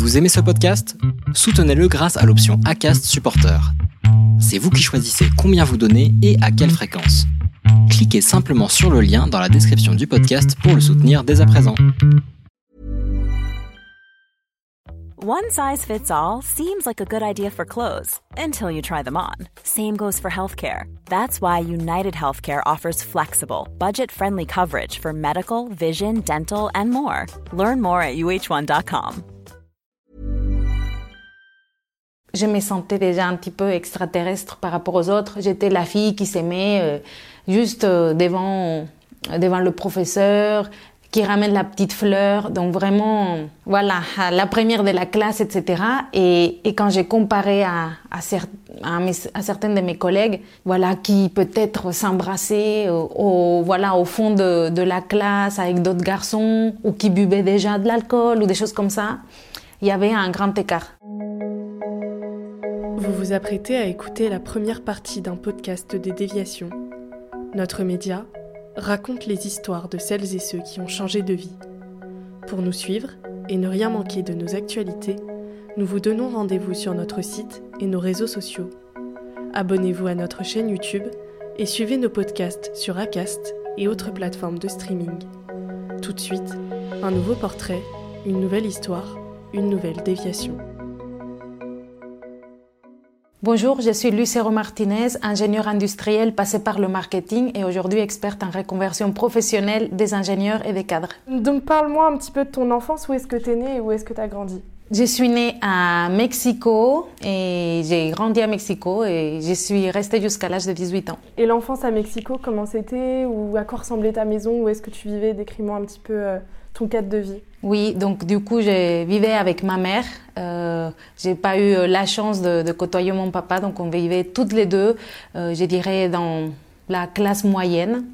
Vous aimez ce podcast? Soutenez-le grâce à l'option ACAST Supporter. C'est vous qui choisissez combien vous donnez et à quelle fréquence. Cliquez simplement sur le lien dans la description du podcast pour le soutenir dès à présent. One size fits all seems like a good idea for clothes until you try them on. Same goes for healthcare. That's why United Healthcare offers flexible, budget friendly coverage for medical, vision, dental, and more. Learn more at uh1.com. je me sentais déjà un petit peu extraterrestre par rapport aux autres. J'étais la fille qui s'aimait euh, juste euh, devant, devant le professeur, qui ramène la petite fleur. Donc vraiment, voilà, la première de la classe, etc. Et, quand j'ai comparé à, certaines de mes collègues, voilà, qui peut-être s'embrassaient au, au, fond de la classe avec d'autres garçons, ou qui buvaient déjà de l'alcool, ou des choses comme ça, il y avait un grand écart. Vous vous apprêtez à écouter la première partie d'un podcast des déviations. Notre média raconte les histoires de celles et ceux qui ont changé de vie. Pour nous suivre et ne rien manquer de nos actualités, nous vous donnons rendez-vous sur notre site et nos réseaux sociaux. Abonnez-vous à notre chaîne YouTube et suivez nos podcasts sur Acast et autres plateformes de streaming. Tout de suite, un nouveau portrait, une nouvelle histoire, une nouvelle déviation. Bonjour, je suis Lucero Martinez, ingénieure industrielle passée par le marketing et aujourd'hui experte en reconversion professionnelle des ingénieurs et des cadres. Donc parle-moi un petit peu de ton enfance, où est-ce que tu es née et où est-ce que tu as grandi? Je suis née à Mexico et j'ai grandi à Mexico et je suis restée jusqu'à l'âge de 18 ans. Et l'enfance à Mexico, comment c'était? Ou à quoi ressemblait ta maison? Où est-ce que tu vivais? Décris-moi un petit peu euh, ton cadre de vie Oui, donc du coup, je vivais avec ma mère. Euh, j'ai pas eu la chance de, de, côtoyer mon papa, donc on vivait toutes les deux, euh, je dirais, dans la classe moyenne.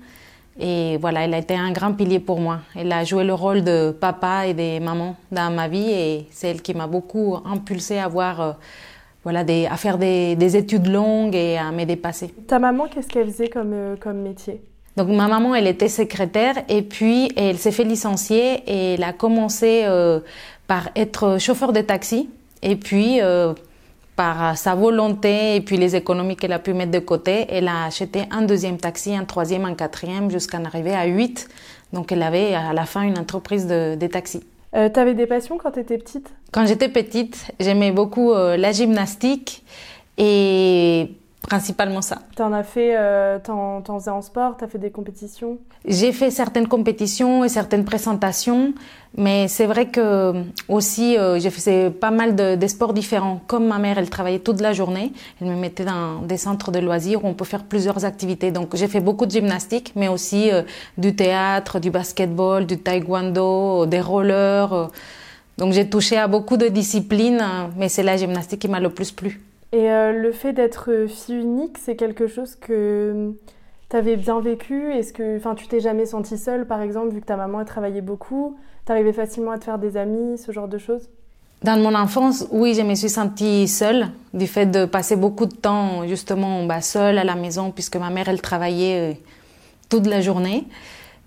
Et voilà, elle a été un grand pilier pour moi. Elle a joué le rôle de papa et de maman dans ma vie et c'est elle qui m'a beaucoup impulsé à voir, euh, voilà, à faire des, des, études longues et à me dépasser. Ta maman, qu'est-ce qu'elle faisait comme, euh, comme métier? Donc ma maman, elle était secrétaire et puis elle s'est fait licencier et elle a commencé euh, par être chauffeur de taxi et puis euh, par sa volonté et puis les économies qu'elle a pu mettre de côté, elle a acheté un deuxième taxi, un troisième, un quatrième jusqu'à en arriver à huit. Donc elle avait à la fin une entreprise de, de taxi. Euh, tu avais des passions quand tu étais petite? Quand j'étais petite, j'aimais beaucoup euh, la gymnastique et principalement ça. T'en as fait, euh, t'en, t'en faisais en sport, t'as fait des compétitions? J'ai fait certaines compétitions et certaines présentations, mais c'est vrai que aussi euh, j'ai fait pas mal de, de, sports différents. Comme ma mère, elle travaillait toute la journée, elle me mettait dans des centres de loisirs où on peut faire plusieurs activités. Donc j'ai fait beaucoup de gymnastique, mais aussi euh, du théâtre, du basketball, du taekwondo, des rollers. donc j'ai touché à beaucoup de disciplines, mais c'est la gymnastique qui m'a le plus plu. Et euh, le fait d'être fille unique, c'est quelque chose que tu avais bien vécu? Est-ce que tu t'es jamais sentie seule, par exemple, vu que ta maman a travaillé beaucoup? Tu arrivais facilement à te faire des amis, ce genre de choses? Dans mon enfance, oui, je me suis sentie seule, du fait de passer beaucoup de temps justement bah, seule à la maison, puisque ma mère, elle travaillait euh, toute la journée.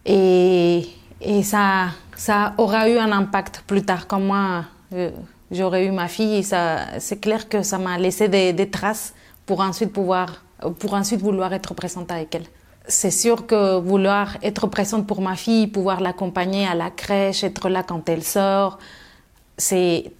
Et, et ça, ça aura eu un impact plus tard, comme moi. Euh, j'aurais eu ma fille et ça, c'est clair que ça m'a laissé des, traces pour ensuite pouvoir, pour ensuite vouloir être présente avec elle. C'est sûr que vouloir être présente pour ma fille, pouvoir l'accompagner à la crèche, être là quand elle sort, c'est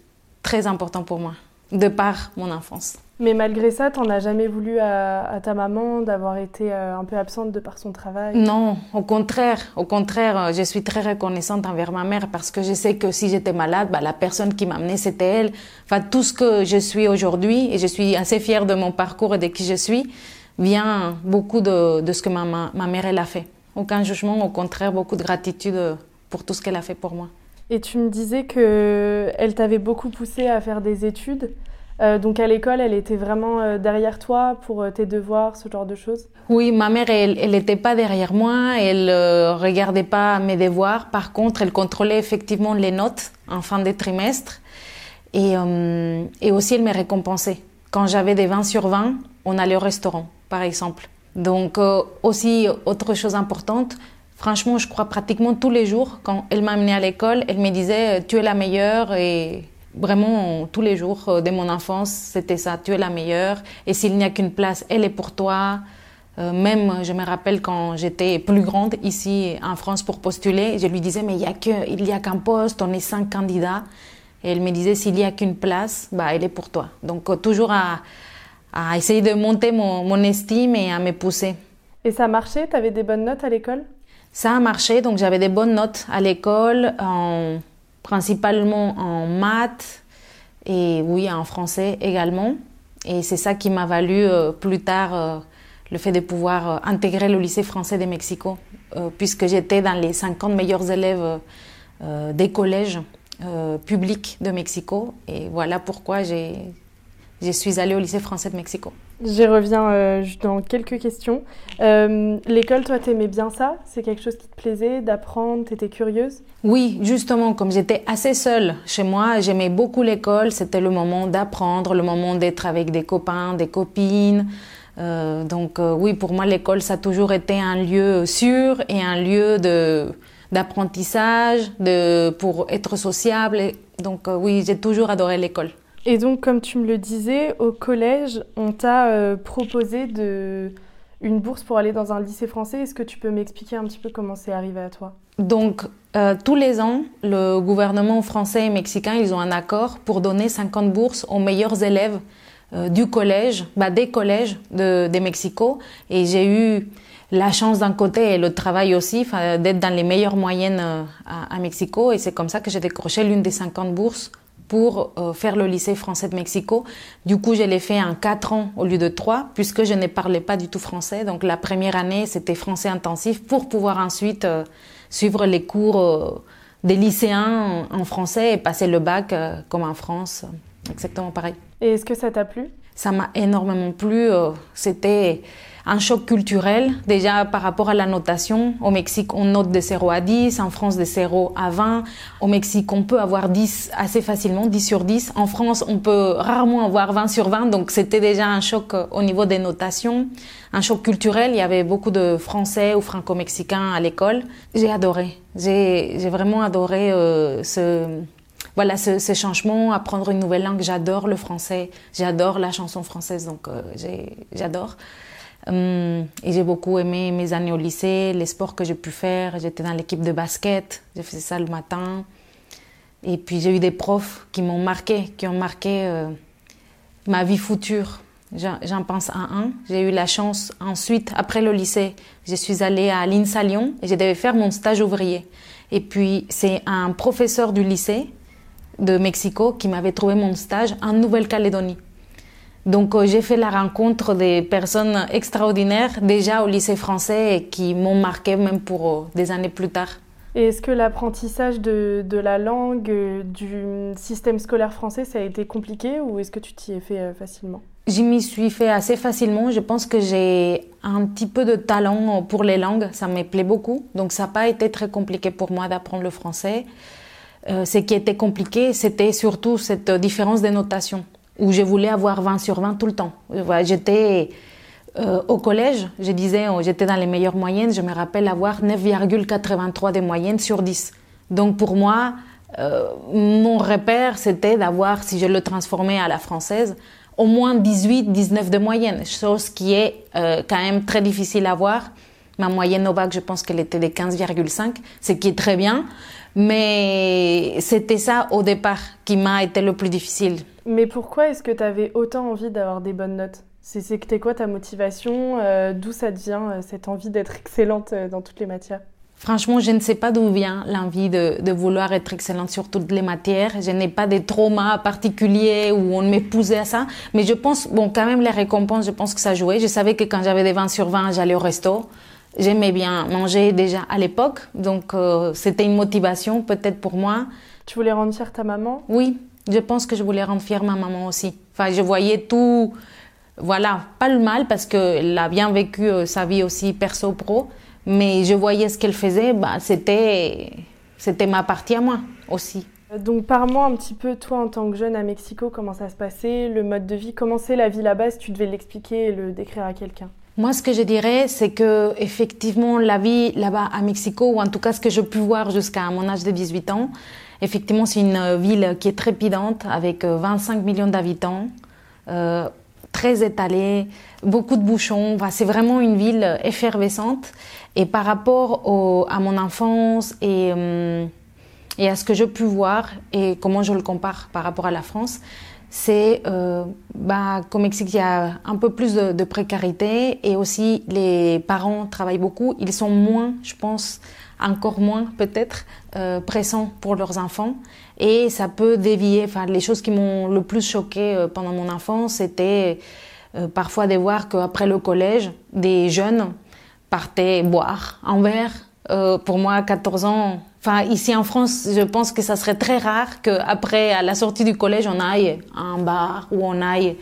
très important pour moi, de par mon enfance. Mais malgré ça, t'en as jamais voulu à, à ta maman d'avoir été euh, un peu absente de par son travail? Non, au contraire. Au contraire, je suis très reconnaissante envers ma mère parce que je sais que si j'étais malade, bah, la personne qui m'amenait, c'était elle. Enfin, tout ce que je suis aujourd'hui, et je suis assez fière de mon parcours et de qui je suis, vient beaucoup de, de ce que ma, ma, ma mère, elle a fait. Aucun jugement, au contraire, beaucoup de gratitude pour tout ce qu'elle a fait pour moi. Et tu me disais qu'elle t'avait beaucoup poussé à faire des études. Euh, donc à l'école, elle était vraiment euh, derrière toi pour euh, tes devoirs, ce genre de choses? Oui, ma mère, elle n'était pas derrière moi, elle ne regardait pas mes devoirs. Par contre, elle contrôlait effectivement les notes en fin de trimestre. Et, et aussi, elle me récompensait. Quand j'avais des 20 sur 20, on allait au restaurant, par exemple. Donc aussi, autre chose importante, franchement, je crois pratiquement tous les jours, quand elle m'amenait à l'école, elle me disait, tu es la meilleure et Vraiment, tous les jours de mon enfance, c'était ça. Tu es la meilleure. Et s'il n'y a qu'une place, elle est pour toi. même, je me rappelle quand j'étais plus grande ici en France pour postuler, je lui disais, mais il n'y a qu'un poste, on est cinq candidats. Et elle me disait, s'il n'y a qu'une place, bah, elle est pour toi. Donc, toujours à, à essayer de monter mon, mon, estime et à me pousser. Et ça a marché? Tu avais des bonnes notes à l'école? Ça a marché, donc j'avais des bonnes notes à l'école, en, principalement en maths et oui, en français également. Et c'est ça qui m'a valu euh, plus tard euh, le fait de pouvoir euh, intégrer le lycée français de Mexico, puisque j'étais dans les 50 meilleurs élèves des collèges publics de Mexico. Et voilà pourquoi je suis allée au lycée français de Mexico. J'y reviens euh, dans quelques questions. Euh, l'école, toi, t'aimais bien ça? C'est quelque chose qui te plaisait d'apprendre? T'étais curieuse? Oui, justement, comme j'étais assez seule chez moi, j'aimais beaucoup l'école. C'était le moment d'apprendre, le moment d'être avec des copains, des copines. Euh, donc oui, pour moi, l'école, ça a toujours été un lieu sûr et un lieu de d'apprentissage, de pour être sociable. Donc oui, j'ai toujours adoré l'école. Et donc, comme tu me le disais, au collège, on t'a euh, proposé une bourse pour aller dans un lycée français. Est-ce que tu peux m'expliquer un petit peu comment c'est arrivé à toi? Donc, euh, tous les ans, le gouvernement français et mexicain, ils ont un accord pour donner 50 bourses aux meilleurs élèves euh, du collège, bah, des collèges de, de Mexico. Et j'ai eu la chance d'un côté et le travail aussi d'être dans les meilleures moyennes à Mexico. Et c'est comme ça que j'ai décroché l'une des 50 bourses pour euh, faire le lycée français de Mexico. Du coup, je l'ai fait en quatre ans au lieu de trois, puisque je ne parlais pas du tout français. Donc la première année, c'était français intensif pour pouvoir ensuite euh, suivre les cours euh, des lycéens en français et passer le bac comme en France. Exactement pareil. Et est-ce que ça t'a plu? Ça m'a énormément plu. C'était un choc culturel, déjà par rapport à la notation. Au Mexique, on note de 0 à 10, en France de 0 à 20. Au Mexique, on peut avoir 10 assez facilement, 10 sur 10. En France, on peut rarement avoir 20 sur 20, donc c'était déjà un choc euh, au niveau des notations, un choc culturel. Il y avait beaucoup de Français ou Franco-Mexicains à l'école. J'ai adoré, j'ai vraiment adoré euh, ce voilà ce, ce, changement, apprendre une nouvelle langue. J'adore le français, j'adore la chanson française, donc euh, j'adore. Hum, et j'ai beaucoup aimé mes années au lycée, les sports que j'ai pu faire. J'étais dans l'équipe de basket, j'ai fait ça le matin. Et puis j'ai eu des profs qui m'ont marqué, qui ont marqué euh, ma vie future. J'en pense à un. J'ai eu la chance ensuite, après le lycée, je suis allée à l'INSA Lyon et je devais faire mon stage ouvrier. Et puis c'est un professeur du lycée de Mexico qui m'avait trouvé mon stage en Nouvelle-Calédonie. Donc euh, j'ai fait la rencontre des personnes extraordinaires déjà au lycée français et qui m'ont marqué même pour euh, des années plus tard. Et est-ce que l'apprentissage de, de, la langue, euh, du système scolaire français, ça a été compliqué ou est-ce que tu t'y es fait facilement? J'y m'y suis fait assez facilement. Je pense que j'ai un petit peu de talent pour les langues. Ça me plaît beaucoup. Donc ça n'a pas été très compliqué pour moi d'apprendre le français. ce qui était compliqué, c'était surtout cette différence de notation où je voulais avoir 20 sur 20 tout le temps. J'étais euh, au collège, je disais, oh, j'étais dans les meilleures moyennes, je me rappelle avoir 9,83 de moyenne sur 10. Donc pour moi, euh, mon repère, c'était d'avoir, si je le transformais à la française, au moins 18, 19 de moyenne, chose qui est euh, quand même très difficile à avoir. Ma moyenne au bac, je pense qu'elle était de 15,5, ce qui est très bien. Mais c'était ça au départ qui m'a été le plus difficile. Mais pourquoi est-ce que tu avais autant envie d'avoir des bonnes notes? C'est t'es quoi ta motivation? Euh, D'où ça te vient euh, cette envie d'être excellente euh, dans toutes les matières? Franchement, je ne sais pas d'où vient l'envie de, de, vouloir être excellente sur toutes les matières. Je n'ai pas de trauma particuliers où on m'épousait à ça. Mais je pense, bon, quand même, les récompenses, je pense que ça jouait. Je savais que quand j'avais des 20 sur 20, j'allais au resto. J'aimais bien manger déjà à l'époque. Donc, c'était une motivation peut-être pour moi. Tu voulais rendre fière ta maman? Oui, je pense que je voulais rendre fière ma maman aussi. Enfin, je voyais tout, voilà, pas le mal parce qu'elle a bien vécu euh, sa vie aussi perso-pro, mais je voyais ce qu'elle faisait, bah, c'était, c'était ma partie à moi aussi. Donc, parle-moi un petit peu, toi, en tant que jeune à Mexico, comment ça se passait, le mode de vie, comment c'est la vie là-bas, si tu devais l'expliquer et le décrire à quelqu'un moi, ce que je dirais, c'est que effectivement, la vie là-bas à Mexico, ou en tout cas ce que j'ai pu voir jusqu'à mon âge de 18 ans, Effectivement, c'est une ville qui est trépidante avec 25 millions d'habitants, très étalée, beaucoup de bouchons. c'est vraiment une ville effervescente. Et par rapport à mon enfance et, et à ce que j'ai pu voir et comment je le compare par rapport à la France, c'est euh, bah, qu'au Mexique, il y a un peu plus de, précarité et aussi les parents travaillent beaucoup. Ils sont moins, je pense, encore moins peut-être, euh, pour leurs enfants. Et ça peut dévier. Enfin, les choses qui m'ont le plus choqué euh, pendant mon enfance, c'était euh, parfois de voir qu'après le collège, des jeunes partaient boire un verre. pour moi, à 14 ans, Enfin, ici en France, je pense que ça serait très rare qu'après, à la sortie du collège, on aille à un bar ou on aille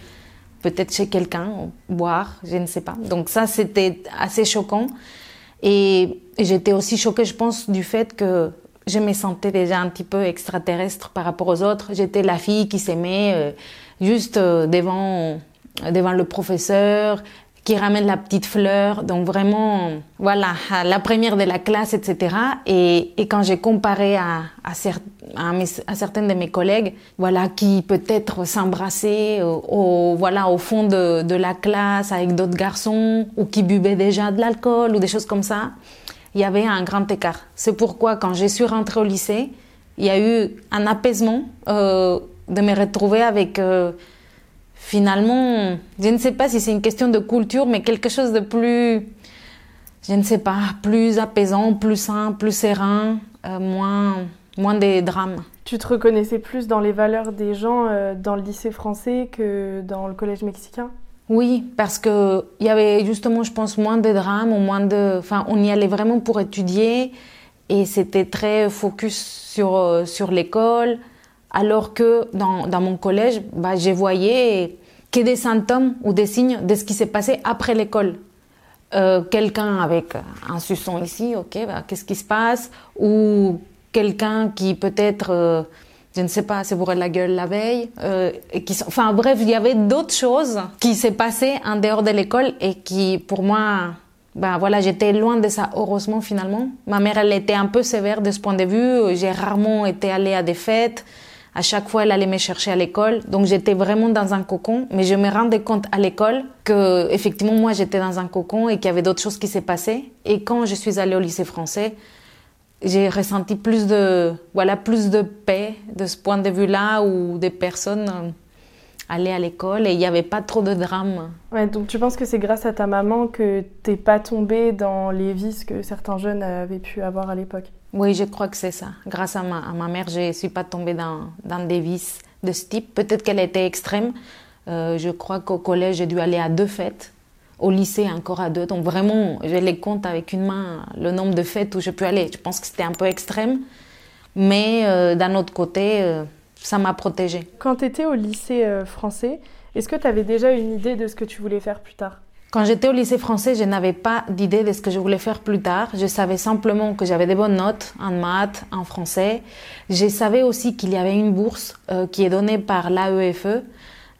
peut-être chez quelqu'un boire, je ne sais pas. Donc ça, c'était assez choquant. Et j'étais aussi choquée, je pense, du fait que je me sentais déjà un petit peu extraterrestre par rapport aux autres. J'étais la fille qui s'aimait euh, juste euh, devant devant le professeur, qui ramène la petite fleur. Donc vraiment, voilà, la première de la classe, etc. Et, et quand j'ai comparé à, à, à, certaines de mes collègues, voilà, qui peut-être s'embrassaient au, voilà, au fond de, de la classe avec d'autres garçons ou qui buvaient déjà de l'alcool ou des choses comme ça, il y avait un grand écart. C'est pourquoi quand je suis rentrée au lycée, il y a eu un apaisement euh, de me retrouver avec... Euh, finalement, je ne sais pas si c'est une question de culture, mais quelque chose de plus, je ne sais pas, plus apaisant, plus sain, plus serein, euh, moins, moins des drames. Tu te reconnaissais plus dans les valeurs des gens euh, dans le lycée français que dans le collège mexicain? Oui, parce que il y avait justement, je pense, moins de drames ou moins de, enfin, on y allait vraiment pour étudier et c'était très focus sur euh, sur l'école. Alors que dans, mon collège, bah, je voyais que des symptômes ou des signes de ce qui s'est passé après l'école. Euh, quelqu'un avec un suçon ici, ok, bah, qu'est-ce qui se passe? Ou quelqu'un qui peut-être, euh, je ne sais pas, s'est bourré la gueule la veille. Euh, et qui, enfin bref, il y avait d'autres choses qui s'est passé en dehors de l'école et qui, pour moi, ben voilà, j'étais loin de ça, heureusement finalement. Ma mère, elle était un peu sévère de ce point de vue. J'ai rarement été allée à des fêtes. À chaque fois, elle allait me chercher à l'école. Donc, j'étais vraiment dans un cocon. Mais je me rendais compte à l'école que, effectivement, moi, j'étais dans un cocon et qu'il y avait d'autres choses qui s'est passées. Et quand je suis allée au lycée français, j'ai ressenti plus de, voilà, plus de paix de ce point de vue-là où des personnes allaient à l'école et il n'y avait pas trop de drame. Ouais, donc tu penses que c'est grâce à ta maman que t'es pas tombée dans les vices que certains jeunes avaient pu avoir à l'époque? Oui, je crois que c'est ça. Grâce à ma, à ma, mère, je ne suis pas tombée dans, dans des vices de ce type. Peut-être qu'elle était extrême. Euh, je crois qu'au collège, j'ai dû aller à deux fêtes. Au lycée, encore à deux. Donc vraiment, je les compte avec une main le nombre de fêtes où je peux aller. Je pense que c'était un peu extrême. Mais euh, d'un autre côté, euh, ça m'a protégée. Quand tu étais au lycée euh, français, est-ce que tu avais déjà une idée de ce que tu voulais faire plus tard? Quand j'étais au lycée français, je n'avais pas d'idée de ce que je voulais faire plus tard. Je savais simplement que j'avais des bonnes notes en maths, en français. Je savais aussi qu'il y avait une bourse euh, qui est donnée par l'AEFE,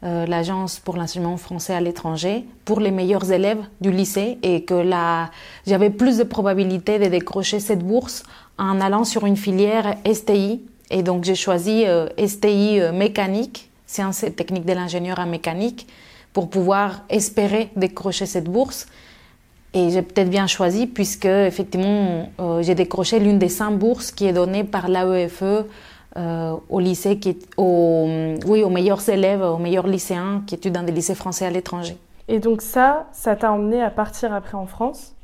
euh, l'Agence pour l'enseignement français à l'étranger, pour les meilleurs élèves du lycée et que là, j'avais plus de probabilité de décrocher cette bourse en allant sur une filière STI. Et donc j'ai choisi euh, STI mécanique, sciences et techniques de l'ingénieur en mécanique pour pouvoir espérer décrocher cette bourse. Et j'ai peut-être bien choisi puisque effectivement euh, j'ai décroché l'une des cinq bourses qui est donnée par l'AEFE euh, au lycée, qui oui, aux meilleurs élèves, aux meilleurs lycéens qui étudient dans des lycées français à l'étranger. Et donc ça, ça t'a emmené à partir après en France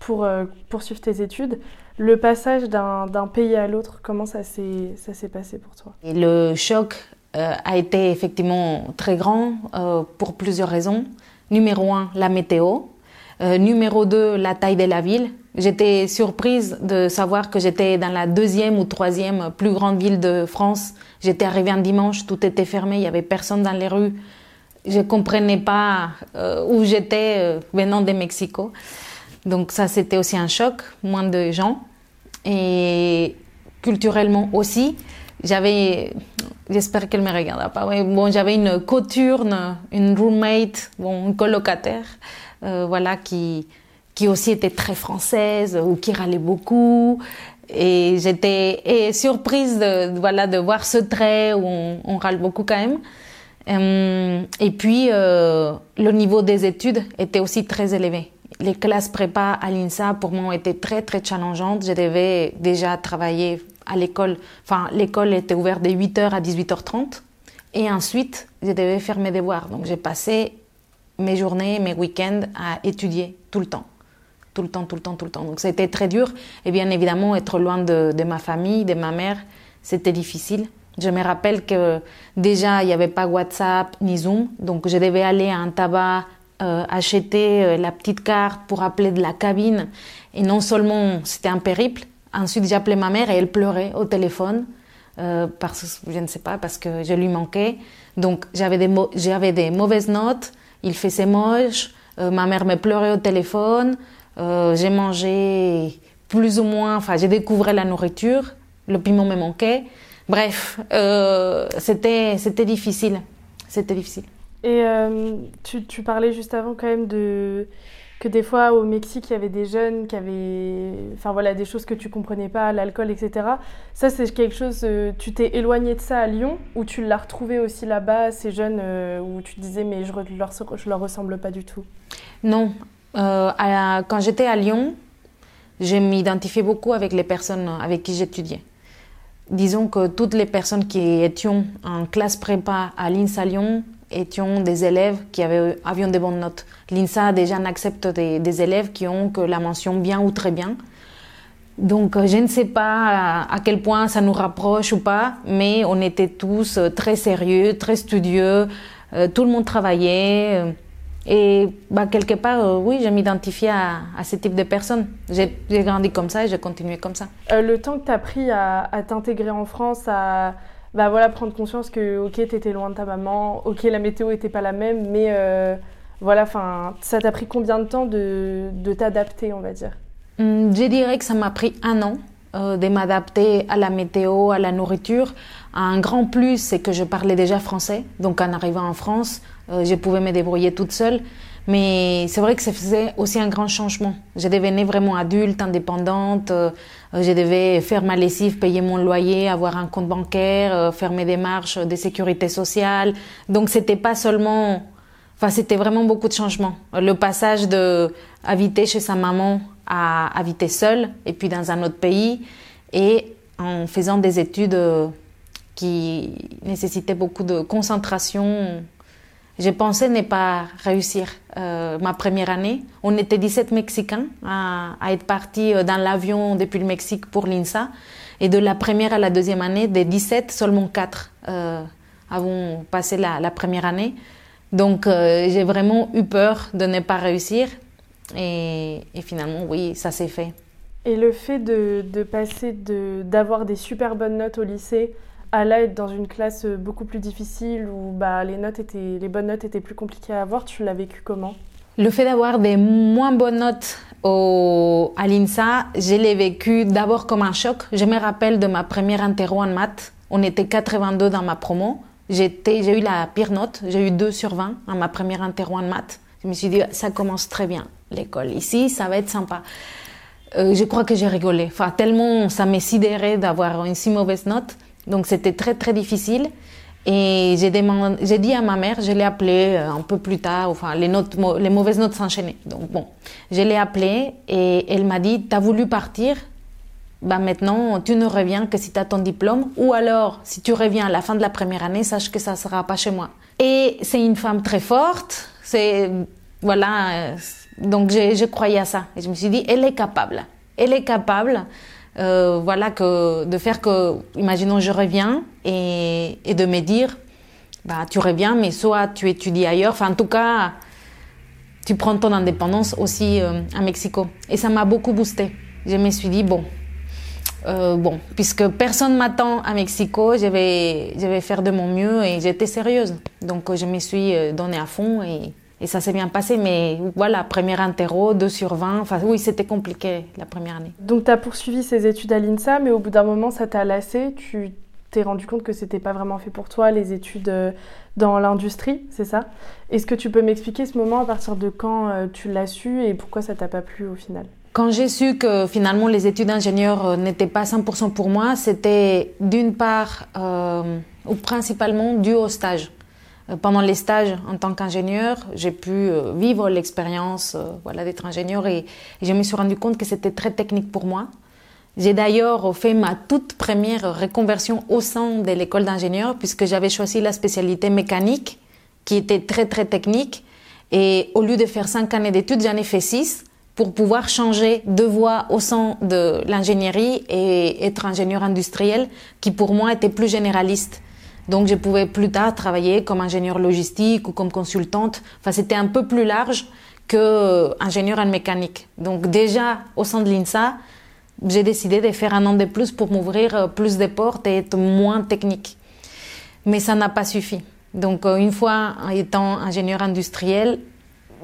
pour euh, poursuivre tes études. Le passage d'un pays à l'autre, comment ça s'est passé pour toi? Et Le choc euh, a été effectivement très grand euh, pour plusieurs raisons. Numéro un, la météo. Euh, numéro deux, la taille de la ville. J'étais surprise de savoir que j'étais dans la deuxième ou troisième plus grande ville de France. J'étais arrivée un dimanche, tout était fermé, il y avait personne dans les rues. Je comprenais pas où j'étais venant de Mexico. Donc ça, c'était aussi un choc, moins de gens. Et culturellement aussi, j'avais, j'espère qu'elle me regardera pas. bon, j'avais une coturne, une roommate, bon, une colocataire, euh, voilà, qui, qui aussi était très française ou qui râlait beaucoup. et j'étais surprise de, voilà, de voir ce trait où on, on râle beaucoup quand même. Euh, et puis, euh, le niveau des études était aussi très élevé. Les classes prépa à l'INSA, pour moi, étaient très, très challengeantes. Je devais déjà travailler à l'école. Enfin, l'école était ouverte de 8h à 18h30. Et ensuite, je devais faire mes devoirs. Donc, j'ai passé mes journées, mes week-ends à étudier tout le temps. Tout le temps, tout le temps, tout le temps. Donc, c'était très dur. Et bien évidemment, être loin de ma famille, de ma mère, c'était difficile. Je me rappelle que déjà, il n'y avait pas WhatsApp ni Zoom, donc je devais aller à un tabac euh, acheter euh, la petite carte pour appeler de la cabine. Et non seulement c'était un périple, ensuite j'appelais ma mère et elle pleurait au téléphone, euh, je ne sais pas, parce que je lui manquais. Donc j'avais des, j'avais des mauvaises notes, il faisait moche, ma mère me pleurait au téléphone, j'ai mangé plus ou moins, enfin j'ai découvert la nourriture, le piment me manquait. Bref, euh, c'était c'était difficile. C'était difficile. Et euh, tu, parlais juste avant quand même de que des fois au Mexique il y avait des jeunes qui avaient, enfin voilà, des choses que tu comprenais pas, l'alcool, etc. Ça c'est quelque chose. Euh, tu t'es éloigné de ça à Lyon ou tu l'as retrouvé aussi là-bas ces jeunes où tu disais mais je, leur je leur ressemble pas du tout? Non, quand j'étais à Lyon, je m'identifiais beaucoup avec les personnes avec qui j'étudiais disons que toutes les personnes qui étions en classe prépa à l'INSA Lyon étions des élèves qui avaient, avions des bonnes notes. L'INSA déjà n'accepte des, élèves qui ont que la mention bien ou très bien. Donc je ne sais pas à quel point ça nous rapproche ou pas, mais on était tous très sérieux, très studieux, euh, tout le monde travaillait. Et bah, quelque part, euh, oui, je m'identifiais à, ce type de personnes. J'ai grandi comme ça et j'ai continué comme ça. Euh, le temps que tu as pris à, à t'intégrer en France, à bah, voilà, prendre conscience que, ok, tu étais loin de ta maman, ok, la météo n'était pas la même, mais euh, voilà, ça t'a pris combien de temps de, de t'adapter, on va dire? Hum, Je dirais que ça m'a pris un an euh, de m'adapter à la météo, à la nourriture. Un grand plus, c'est que je parlais déjà français. Donc en arrivant en France, euh, je pouvais me débrouiller toute seule. Mais c'est vrai que ça faisait aussi un grand changement. Je devenais vraiment adulte, indépendante. Euh, je devais faire ma lessive, payer mon loyer, avoir un compte bancaire, euh, faire mes démarches de sécurité sociale. Donc c'était pas seulement, enfin c'était vraiment beaucoup de changements. Le passage de habiter chez sa maman à habiter seule et puis dans un autre pays et en faisant des études qui nécessitaient beaucoup de concentration je pensais ne pas réussir euh, ma première année. On était 17 Mexicains à, être partis euh, dans l'avion depuis le Mexique pour l'INSA. Et de la première à la deuxième année, des 17, seulement 4 euh, avons passé la, première année. Donc euh, j'ai vraiment eu peur de ne pas réussir. Et, finalement, oui, ça s'est fait. Et le fait de passer d'avoir des super bonnes notes au lycée à être dans une classe euh, beaucoup plus difficile où bah, les, notes étaient, les bonnes notes étaient plus compliquées à avoir, tu l'as vécu comment? Le fait d'avoir des moins bonnes notes au, à l'INSA, je l'ai vécu d'abord comme un choc. Je me rappelle de ma première interro en maths. On était 82 dans ma promo. J'ai eu la pire note. J'ai eu 2 sur 20 en ma première interro en maths. Je me suis dit, ça commence très bien, l'école. Ici, ça va être sympa. Euh, je crois que j'ai rigolé. Enfin, tellement ça m'est sidéré d'avoir une si mauvaise note. Donc c'était très très difficile. Et j'ai j'ai dit à ma mère, je l'ai appelée euh, un peu plus tard, enfin les notes, les mauvaises notes s'enchaînaient. Donc bon, je l'ai appelée et elle m'a dit, t'as voulu partir, bah maintenant tu ne reviens que si tu as ton diplôme, ou alors si tu reviens à la fin de la première année, sache que ça sera pas chez moi. Et c'est une femme très forte, c'est voilà, euh, donc je, je croyais à ça. Et je me suis dit, elle est capable, elle est capable. Euh, voilà, que, de faire que, imaginons, je reviens et, de me dire, bah, tu reviens, mais soit tu étudies ailleurs, enfin, en tout cas, tu prends ton indépendance aussi euh, à Mexico. Et ça m'a beaucoup boosté. Je me suis dit, bon, euh, bon, puisque personne m'attend à Mexico, je vais, je vais faire de mon mieux et j'étais sérieuse. Donc, je me suis donnée à fond et et ça s'est bien passé, mais voilà, première interro, 2 sur 20. Enfin, oui, c'était compliqué la première année. Donc, tu as poursuivi ces études à l'INSA, mais au bout d'un moment, ça t'a lassé. Tu t'es rendu compte que c'était pas vraiment fait pour toi, les études euh, dans l'industrie, c'est ça? Est-ce que tu peux m'expliquer ce moment, à partir de quand euh, tu l'as su et pourquoi ça t'a pas plu au final? Quand j'ai su que finalement les études d'ingénieur euh, n'étaient pas 100% pour moi, c'était d'une part euh, ou principalement dû au stage. Euh, pendant les stages en tant qu'ingénieur, j'ai pu euh, vivre l'expérience voilà, d'être ingénieur et, et, je me suis rendu compte que c'était très technique pour moi. J'ai d'ailleurs fait ma toute première reconversion au sein de l'école d'ingénieur puisque j'avais choisi la spécialité mécanique qui était très très technique et au lieu de faire cinq années d'études, j'en ai fait six pour pouvoir changer de voie au sein de l'ingénierie et être ingénieur industriel qui pour moi était plus généraliste. Donc je pouvais plus tard travailler comme ingénieur logistique ou comme consultante. Enfin, c'était un peu plus large que ingénieur en mécanique. Donc déjà au sein de l'INSA, j'ai décidé de faire un an de plus pour m'ouvrir plus de portes et être moins technique. Mais ça n'a pas suffi. Donc une fois étant ingénieur industriel,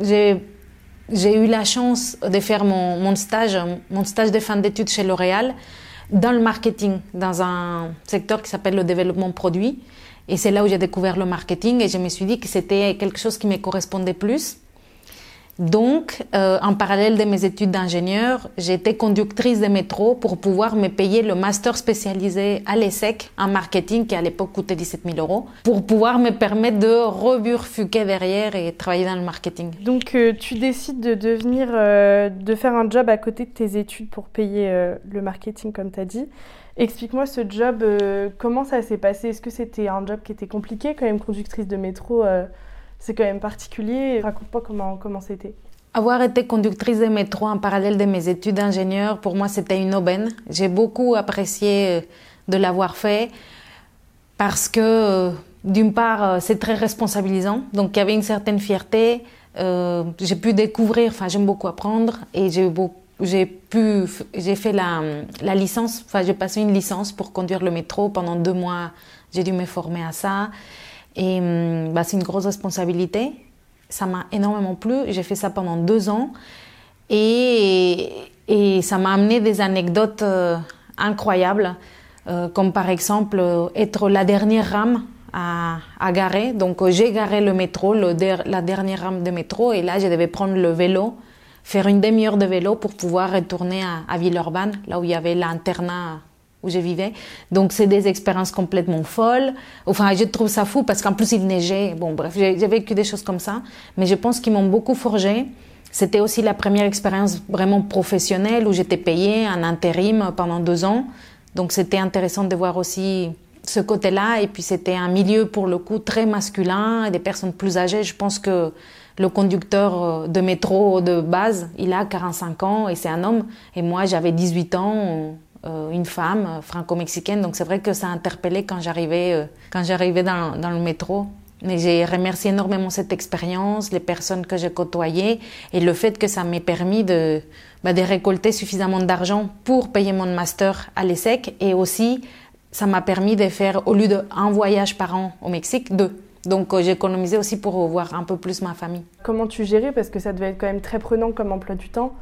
j'ai j'ai eu la chance de faire mon, mon, stage, mon stage de fin d'études chez L'Oréal dans le marketing, dans un secteur qui s'appelle le développement produit. Et c'est là où j'ai découvert le marketing et je me suis dit que c'était quelque chose qui me correspondait plus. Donc, euh, en parallèle de mes études d'ingénieur, j'étais conductrice de métro pour pouvoir me payer le master spécialisé à l'ESSEC en marketing qui à l'époque coûtait 17 000 euros pour pouvoir me permettre de reburfuquer derrière et travailler dans le marketing. Donc, euh, tu décides de devenir, euh, de faire un job à côté de tes études pour payer le marketing comme tu as dit. Explique-moi ce job, comment ça s'est passé? Est-ce que c'était un job qui était compliqué quand même, conductrice de métro c'est quand même particulier. Raconte-moi comment comment c'était. Avoir été conductrice de métro en parallèle de mes études d'ingénieur, pour moi, c'était une aubaine. J'ai beaucoup apprécié de l'avoir fait parce que, d'une part, c'est très responsabilisant. Donc, il y avait une certaine fierté. Euh, j'ai pu découvrir, enfin, j'aime beaucoup apprendre et j'ai j'ai pu, j'ai fait la, la licence, enfin, j'ai passé une licence pour conduire le métro pendant deux mois. J'ai dû me former à ça. Et bah, c'est une grosse responsabilité. Ça m'a énormément plu. J'ai fait ça pendant deux ans. Et, ça m'a amené des anecdotes euh, incroyables, euh, comme par exemple être la dernière rame à, garer. Donc j'ai garé le métro, la dernière rame de métro, et là je devais prendre le vélo, faire une demi-heure de vélo pour pouvoir retourner à, à Villeurbanne, là où il y avait l'internat où je vivais. Donc c'est des expériences complètement folles. Enfin, je trouve ça fou parce qu'en plus il neigeait. Bon, bref, j'ai vécu des choses comme ça, mais je pense qu'ils m'ont beaucoup forgé. C'était aussi la première expérience vraiment professionnelle où j'étais payée en intérim pendant deux ans. Donc c'était intéressant de voir aussi ce côté-là. Et puis c'était un milieu pour le coup très masculin des personnes plus âgées. Je pense que le conducteur de métro de base, il a 45 ans et c'est un homme. Et moi, j'avais 18 ans euh, une femme franco-mexicaine. Donc c'est vrai que ça a interpellé quand j'arrivais euh, quand j'arrivais dans, le métro. Mais j'ai remercié énormément cette expérience, les personnes que j'ai côtoyées et le fait que ça m'ait permis de, bah, récolter suffisamment d'argent pour payer mon master à l'ESSEC et aussi ça m'a permis de faire, au lieu d'un voyage par an au Mexique, deux. Donc euh, économisé aussi pour voir un peu plus ma famille. Comment tu gérais? Parce que ça devait être quand même très prenant comme emploi du temps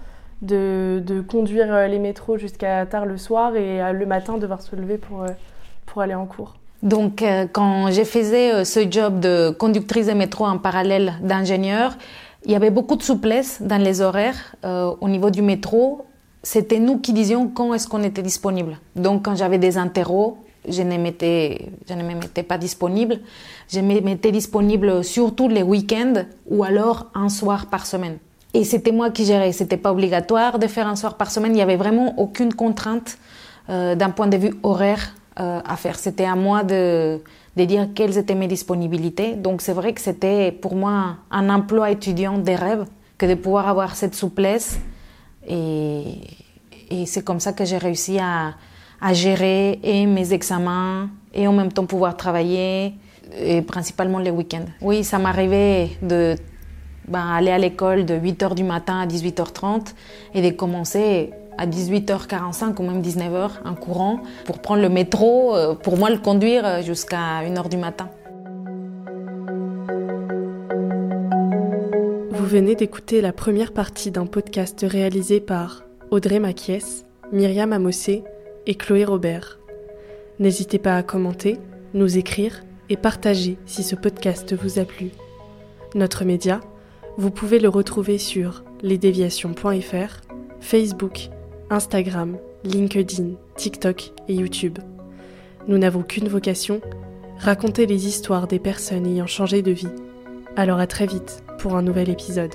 de, conduire les métros jusqu'à tard le soir et le matin devoir se lever pour, pour aller en cours. Donc, euh, quand je faisais euh, ce job de conductrice de métro en parallèle d'ingénieur, il y avait beaucoup de souplesse dans les horaires euh, au niveau du métro. C'était nous qui disions quand est-ce qu'on était disponible. Donc, quand j'avais des interros, je ne, m'étais, pas disponible. Je me mettais disponible surtout les week-ends ou alors un soir par semaine. Et c'était moi qui gérais. C'était pas obligatoire de faire un soir par semaine. Il y avait vraiment aucune contrainte euh, d'un point de vue horaire euh, à faire. C'était à moi de, de dire quelles étaient mes disponibilités. Donc c'est vrai que c'était pour moi un emploi étudiant des rêves que de pouvoir avoir cette souplesse. Et, et c'est comme ça que j'ai réussi à, à gérer et mes examens et en même temps pouvoir travailler et principalement les week-ends. Oui, ça m'arrivait de ben, aller à l'école de 8h du matin à 18h30 et de commencer à 18h45 ou même 19h en courant pour prendre le métro, pour moi le conduire jusqu'à 1h du matin. Vous venez d'écouter la première partie d'un podcast réalisé par Audrey Maquies, Myriam Amossé et Chloé Robert. N'hésitez pas à commenter, nous écrire et partager si ce podcast vous a plu. Notre média, vous pouvez le retrouver sur lesdéviations.fr Facebook, Instagram, LinkedIn, TikTok et YouTube. Nous n'avons qu'une vocation, raconter les histoires des personnes ayant changé de vie. Alors à très vite pour un nouvel épisode.